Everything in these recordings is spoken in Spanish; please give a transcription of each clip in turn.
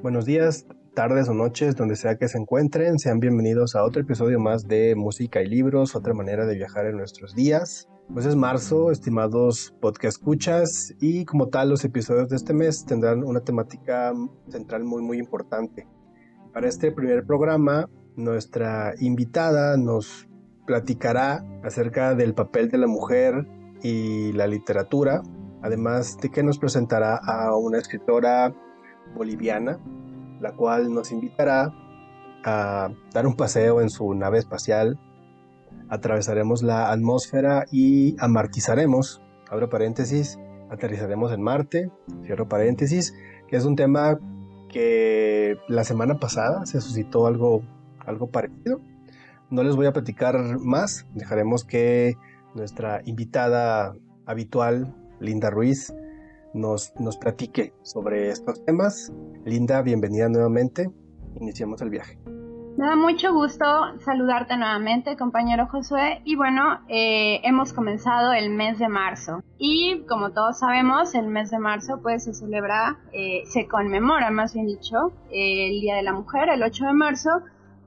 Buenos días, tardes o noches, donde sea que se encuentren. Sean bienvenidos a otro episodio más de Música y Libros, otra manera de viajar en nuestros días. Pues es marzo, estimados podcast escuchas, y como tal los episodios de este mes tendrán una temática central muy muy importante. Para este primer programa, nuestra invitada nos platicará acerca del papel de la mujer y la literatura, además de que nos presentará a una escritora boliviana, la cual nos invitará a dar un paseo en su nave espacial. Atravesaremos la atmósfera y amartizaremos, abro paréntesis, aterrizaremos en Marte, cierro paréntesis, que es un tema que la semana pasada se suscitó algo, algo parecido. No les voy a platicar más, dejaremos que nuestra invitada habitual, Linda Ruiz, nos, nos platique sobre estos temas. Linda, bienvenida nuevamente. Iniciamos el viaje. Me da mucho gusto saludarte nuevamente, compañero Josué. Y bueno, eh, hemos comenzado el mes de marzo. Y como todos sabemos, el mes de marzo pues se celebra, eh, se conmemora más bien dicho, el Día de la Mujer, el 8 de marzo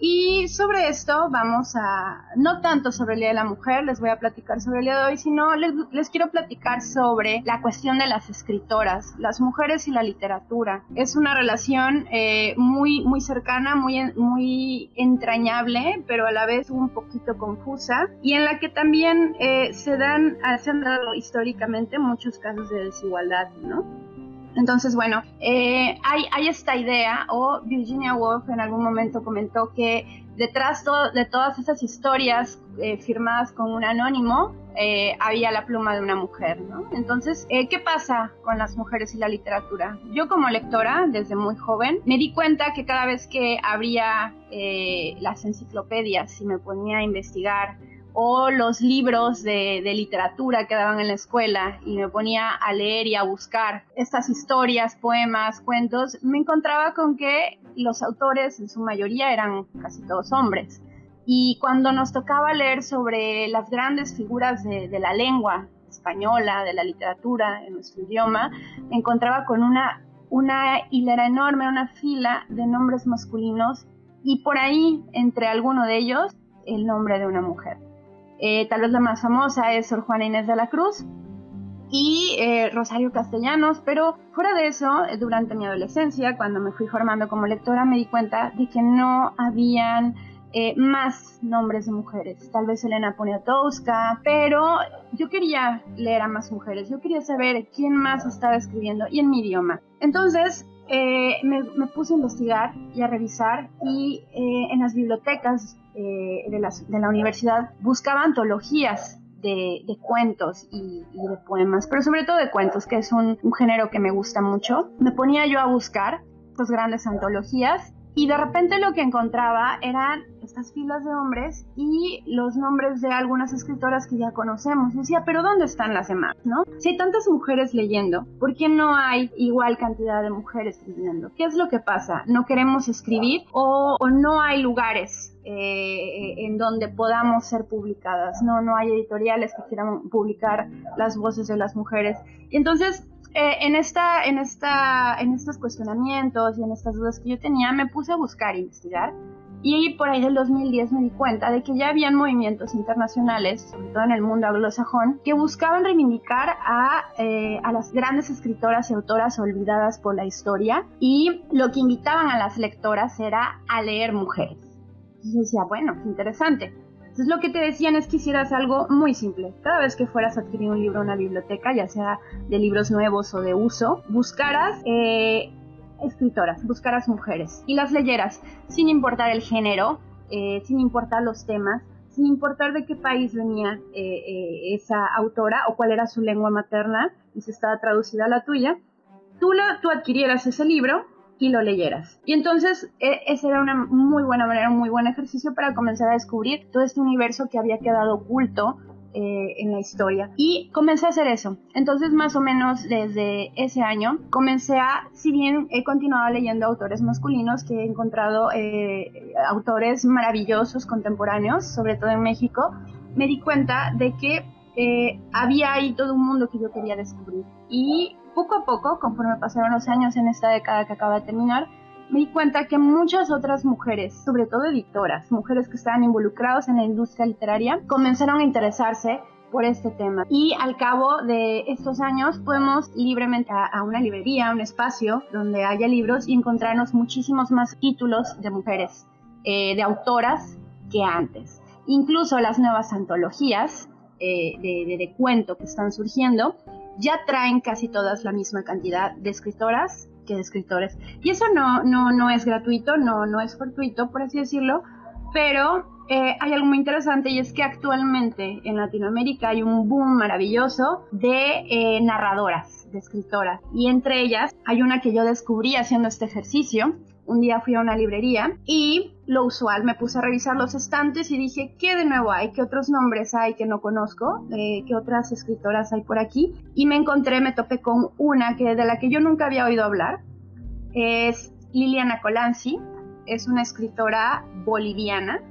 y sobre esto vamos a, no tanto sobre el Día de la Mujer, les voy a platicar sobre el día de hoy, sino les, quiero platicar sobre la cuestión de las escritoras, las mujeres y la literatura. Es una relación eh, muy, muy cercana, muy, muy entrañable, pero a la vez un poquito confusa, y en la que también eh, se, dan, se han dado históricamente muchos casos de desigualdad, ¿no? Entonces, bueno, eh, hay, esta idea, o Virginia Woolf en algún momento comentó que detrás de todas esas historias eh, firmadas con un anónimo, eh, había la pluma de una mujer, ¿no? Entonces, ¿qué pasa con las mujeres y la literatura? Yo como lectora, desde muy joven, me di cuenta que cada vez que abría las enciclopedias y me ponía a investigar o los libros de, literatura que daban en la escuela y me ponía a leer y a buscar estas historias, poemas, cuentos, me encontraba con que los autores en su mayoría eran casi todos hombres. Y cuando nos tocaba leer sobre las grandes figuras de, la lengua española, de la literatura en nuestro idioma, me encontraba con una, una hilera enorme, una fila de nombres masculinos y por ahí, entre alguno de ellos, el nombre de una mujer. Eh, tal vez la más famosa es Sor Juana Inés de la Cruz y eh, Rosario Castellanos, pero fuera de eso, durante mi adolescencia, cuando me fui formando como lectora, me di cuenta de que no habían eh, más nombres de mujeres. Tal vez Elena Poniatowska, pero yo quería leer a más mujeres, yo quería saber quién más estaba escribiendo y en mi idioma. Entonces, me, puse a investigar y a revisar y en las bibliotecas eh, de, la, universidad buscaba antologías de, cuentos y, de poemas, pero sobre todo de cuentos, que es un, un género que me gusta mucho. Me ponía yo a buscar estas grandes antologías y de repente lo que encontraba eran estas filas de hombres y los nombres de algunas escritoras que ya conocemos. Decía, pero ¿dónde están las demás? ¿No? Si hay tantas mujeres leyendo, ¿por qué no hay igual cantidad de mujeres leyendo? ¿Qué es lo que pasa? ¿No queremos escribir o, no hay lugares eh, en donde podamos ser publicadas? No, no hay editoriales que quieran publicar las voces de las mujeres. Y entonces eh, en, esta, en, esta, en estos cuestionamientos y en estas dudas que yo tenía, me puse a buscar investigar. Y por ahí del 2010 me di cuenta de que ya habían movimientos internacionales, sobre todo en el mundo anglosajón, que buscaban reivindicar a, eh, a las grandes escritoras y autoras olvidadas por la historia y lo que invitaban a las lectoras era a leer mujeres. Y yo decía, bueno, interesante. Entonces lo que te decían es que hicieras algo muy simple. Cada vez que fueras a adquirir un libro en una biblioteca, ya sea de libros nuevos o de uso, buscaras eh, escritoras, buscaras mujeres y las leyeras, sin importar el género, eh, sin importar los temas, sin importar de qué país venía eh, esa autora o cuál era su lengua materna y si estaba traducida a la tuya, tú, la, tú adquirieras ese libro y lo leyeras. Y entonces e, esa era una muy buena manera, un muy buen ejercicio para comenzar a descubrir todo este universo que había quedado oculto eh, en la historia. Y comencé a hacer eso. Entonces, más o menos desde ese año, comencé a, si bien he continuado leyendo autores masculinos, que he encontrado eh, autores maravillosos contemporáneos, sobre todo en México, me di cuenta de que eh, había ahí todo un mundo que yo quería descubrir. Y poco a poco, conforme pasaron los años en esta década que acaba de terminar, me di cuenta que muchas otras mujeres, sobre todo editoras, mujeres que estaban involucradas en la industria literaria, comenzaron a interesarse por este tema. Y al cabo de estos años podemos libremente a, una librería, a un espacio donde haya libros y encontrarnos muchísimos más títulos de mujeres, eh, de autoras que antes. Incluso las nuevas antologías eh, de, de, cuento que están surgiendo ya traen casi todas la misma cantidad de escritoras de escritores. Y eso no, no, no es gratuito, no, no es fortuito, por así decirlo, pero eh, hay algo muy interesante y es que actualmente en Latinoamérica hay un boom maravilloso de eh, narradoras, de escritoras. Y entre ellas hay una que yo descubrí haciendo este ejercicio. Un día fui a una librería y lo usual me puse a revisar los estantes y dije, ¿qué de nuevo hay? ¿Qué otros nombres hay que no conozco? Eh, ¿Qué otras escritoras hay por aquí? Y me encontré, me topé con una que de la que yo nunca había oído hablar. Es Liliana Colanzi, es una escritora boliviana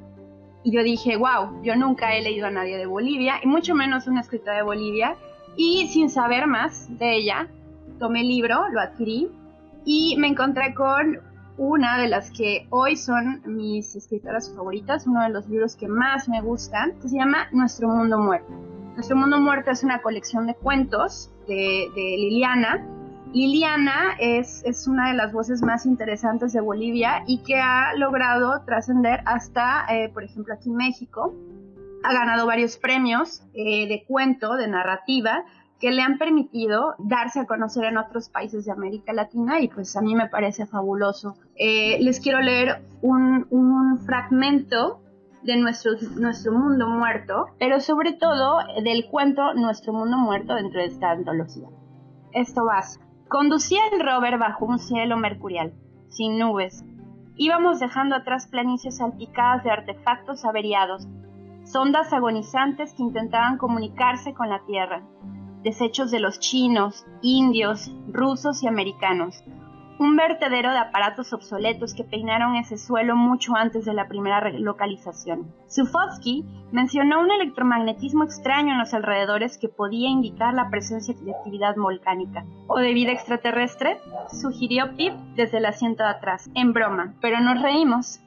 y yo dije, wow, yo nunca he leído a nadie de Bolivia, y mucho menos una escritora de Bolivia. Y sin saber más de ella, tomé el libro, lo adquirí y me encontré con una de las que hoy son mis escritoras favoritas, uno de los libros que más me gustan, que se llama Nuestro Mundo Muerto. Nuestro Mundo Muerto es una colección de cuentos de, de Liliana Liliana es, es, una de las voces más interesantes de Bolivia y que ha logrado trascender hasta, eh, por ejemplo, aquí en México. Ha ganado varios premios eh, de cuento, de narrativa, que le han permitido darse a conocer en otros países de América Latina y pues a mí me parece fabuloso. Eh, les quiero leer un, fragmento de nuestro, nuestro mundo muerto, pero sobre todo del cuento Nuestro mundo muerto dentro de esta antología. Esto va Conducía el rover bajo un cielo mercurial, sin nubes. Íbamos dejando atrás planicies salpicadas de artefactos averiados, sondas agonizantes que intentaban comunicarse con la Tierra, desechos de los chinos, indios, rusos y americanos, un vertedero de aparatos obsoletos que peinaron ese suelo mucho antes de la primera localización. Zufovsky mencionó un electromagnetismo extraño en los alrededores que podía indicar la presencia de actividad volcánica o de vida extraterrestre, sugirió Pip desde el asiento de atrás, en broma, pero nos reímos.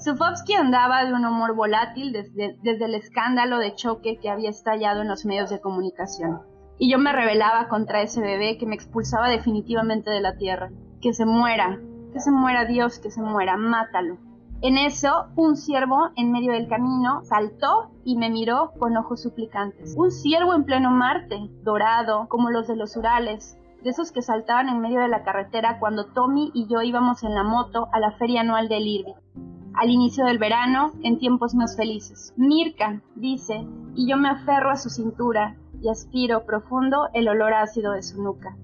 Zufovsky andaba de un humor volátil desde, desde el escándalo de choque que había estallado en los medios de comunicación y yo me rebelaba contra ese bebé que me expulsaba definitivamente de la tierra que se muera, que se muera Dios, que se muera, mátalo. En eso, un ciervo en medio del camino saltó y me miró con ojos suplicantes. Un ciervo en pleno Marte, dorado, como los de los Urales, de esos que saltaban en medio de la carretera cuando Tommy y yo íbamos en la moto a la feria anual del Irving. Al inicio del verano, en tiempos más felices. Mirka, dice, y yo me aferro a su cintura y aspiro profundo el olor ácido de su nuca.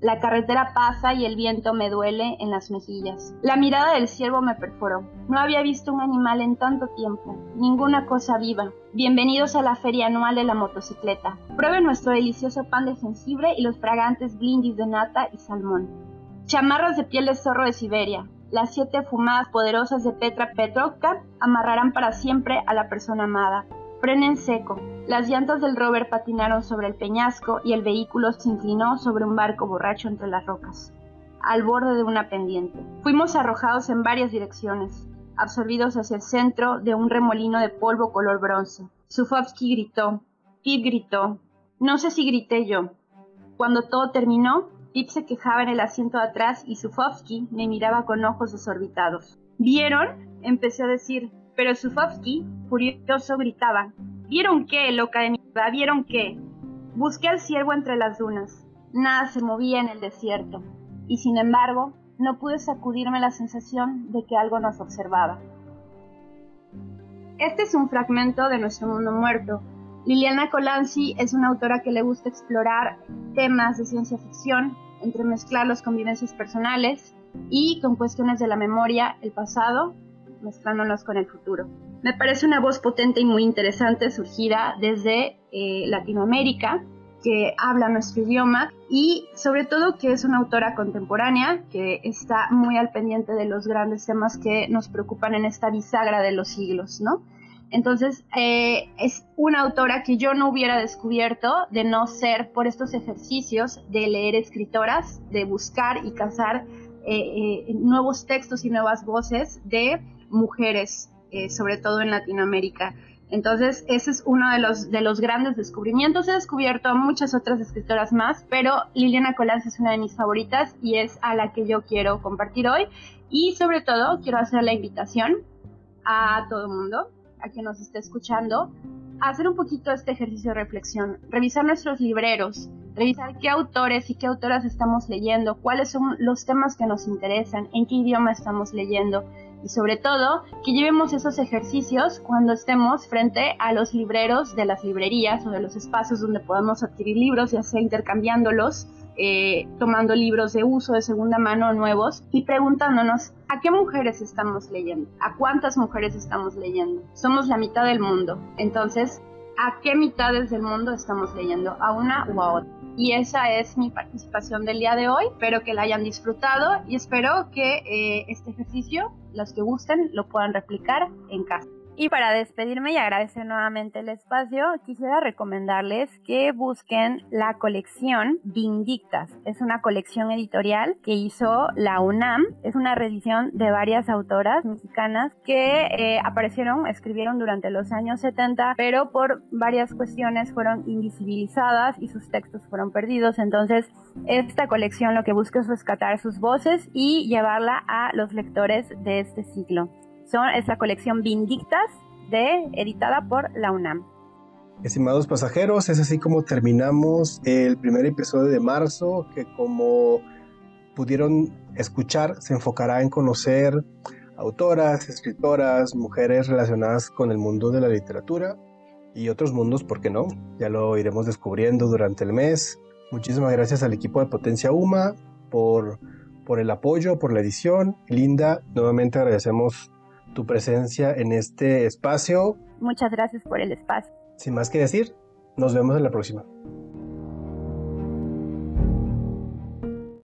La carretera pasa y el viento me duele en las mejillas. La mirada del ciervo me perforó. No había visto un animal en tanto tiempo, ninguna cosa viva. Bienvenidos a la feria anual de la motocicleta. Prueben nuestro delicioso pan de jengibre y los fragantes blindis de nata y salmón. Chamarras de piel de zorro de Siberia. Las siete fumadas poderosas de Petra Petrovka amarrarán para siempre a la persona amada. Frenen seco. Las llantas del rover patinaron sobre el peñasco y el vehículo se inclinó sobre un barco borracho entre las rocas, al borde de una pendiente. Fuimos arrojados en varias direcciones, absorbidos hacia el centro de un remolino de polvo color bronce. Sufovsky gritó. Pip gritó. No sé si grité yo. Cuando todo terminó, Pip se quejaba en el asiento de atrás y Sufovsky me miraba con ojos desorbitados. ¿Vieron? Empecé a decir. Pero Sufovsky, furioso, gritaba: ¿Vieron qué, loca de mierda? ¿Vieron qué? Busqué al ciervo entre las dunas. Nada se movía en el desierto. Y sin embargo, no pude sacudirme la sensación de que algo nos observaba. Este es un fragmento de Nuestro Mundo Muerto. Liliana Colanzi es una autora que le gusta explorar temas de ciencia ficción, entremezclarlos con vivencias personales y con cuestiones de la memoria, el pasado mezclándonos con el futuro. Me parece una voz potente y muy interesante surgida desde eh, Latinoamérica, que habla nuestro idioma y sobre todo que es una autora contemporánea que está muy al pendiente de los grandes temas que nos preocupan en esta bisagra de los siglos, ¿no? Entonces, eh, es una autora que yo no hubiera descubierto de no ser por estos ejercicios de leer escritoras, de buscar y cazar eh, eh, nuevos textos y nuevas voces de mujeres, sobre todo en Latinoamérica. Entonces, ese es uno de los, de los grandes descubrimientos. He descubierto muchas otras escritoras más, pero Liliana Colás es una de mis favoritas y es a la que yo quiero compartir hoy. Y sobre todo, quiero hacer la invitación a todo el mundo, a quien nos esté escuchando, a hacer un poquito este ejercicio de reflexión, revisar nuestros libreros, revisar qué autores y qué autoras estamos leyendo, cuáles son los temas que nos interesan, en qué idioma estamos leyendo y sobre todo que llevemos esos ejercicios cuando estemos frente a los libreros de las librerías o de los espacios donde podemos adquirir libros, ya sea intercambiándolos, eh, tomando libros de uso de segunda mano nuevos y preguntándonos a qué mujeres estamos leyendo, a cuántas mujeres estamos leyendo. Somos la mitad del mundo, entonces, ¿a qué mitades del mundo estamos leyendo? ¿A una o a otra? Y esa es mi participación del día de hoy. Espero que la hayan disfrutado y espero que eh, este ejercicio, los que gusten, lo puedan replicar en casa. Y para despedirme y agradecer nuevamente el espacio, quisiera recomendarles que busquen la colección Vindictas. Es una colección editorial que hizo la UNAM. Es una reedición de varias autoras mexicanas que eh, aparecieron, escribieron durante los años 70, pero por varias cuestiones fueron invisibilizadas y sus textos fueron perdidos. Entonces, esta colección lo que busca es rescatar sus voces y llevarla a los lectores de este ciclo son, es colección Vindictas, de, editada por la UNAM. Estimados pasajeros, es así como terminamos el primer episodio de marzo, que como pudieron escuchar, se enfocará en conocer autoras, escritoras, mujeres relacionadas con el mundo de la literatura y otros mundos, ¿por qué no? Ya lo iremos descubriendo durante el mes. Muchísimas gracias al equipo de Potencia UMA por, por el apoyo, por la edición. Linda, nuevamente agradecemos tu presencia en este espacio. Muchas gracias por el espacio. Sin más que decir, nos vemos en la próxima.